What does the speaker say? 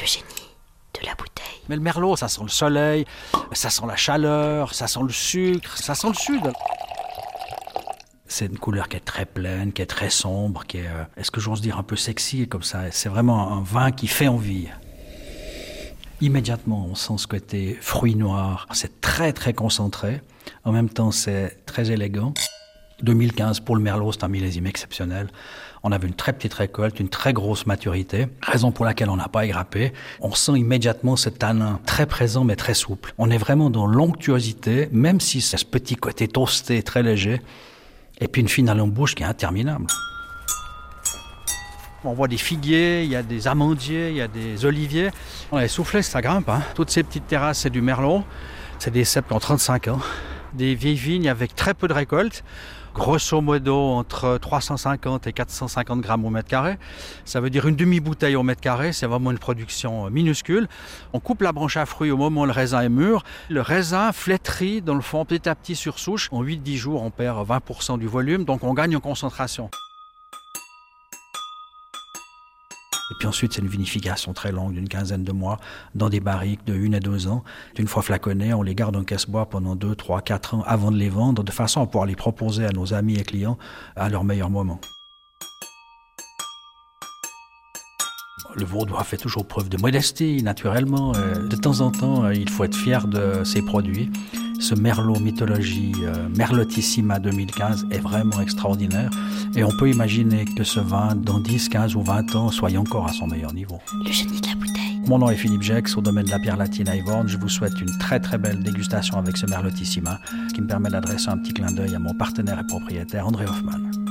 Le génie de la bouteille. Mais le merlot, ça sent le soleil, ça sent la chaleur, ça sent le sucre, ça sent le sud. C'est une couleur qui est très pleine, qui est très sombre, qui est, euh, est-ce que j'ose dire, un peu sexy comme ça. C'est vraiment un vin qui fait envie. Immédiatement, on sent ce côté fruit noir. C'est très très concentré. En même temps, c'est très élégant. 2015 pour le Merlot, c'est un millésime exceptionnel. On avait une très petite récolte, une très grosse maturité, raison pour laquelle on n'a pas égrappé. On sent immédiatement ce tanin très présent mais très souple. On est vraiment dans l'onctuosité, même si c'est ce petit côté toasté très léger, et puis une finale en bouche qui est interminable. On voit des figuiers, il y a des amandiers, il y a des oliviers. On a soufflé, ça grimpe. Hein. Toutes ces petites terrasses, c'est du merlot. C'est des cèpes qui ont 35 ans. Des vieilles vignes avec très peu de récolte grosso modo entre 350 et 450 grammes au mètre carré. Ça veut dire une demi-bouteille au mètre carré, c'est vraiment une production minuscule. On coupe la branche à fruits au moment où le raisin est mûr. Le raisin flétrit dans le fond petit à petit sur souche. En 8-10 jours, on perd 20% du volume, donc on gagne en concentration. Et puis ensuite, c'est une vinification très longue d'une quinzaine de mois dans des barriques de 1 à 2 ans. Une fois flaconnés, on les garde en caisse-bois pendant 2, 3, 4 ans avant de les vendre, de façon à pouvoir les proposer à nos amis et clients à leur meilleur moment. Le Vaudois fait toujours preuve de modestie, naturellement. Euh, de temps en temps, euh, il faut être fier de ses produits. Ce Merlot Mythologie euh, Merlotissima 2015 est vraiment extraordinaire. Et on peut imaginer que ce vin, dans 10, 15 ou 20 ans, soit encore à son meilleur niveau. Le génie de la bouteille. Mon nom est Philippe Jex, au domaine de la pierre latine à. Je vous souhaite une très très belle dégustation avec ce Merlotissima, qui me permet d'adresser un petit clin d'œil à mon partenaire et propriétaire André Hoffman.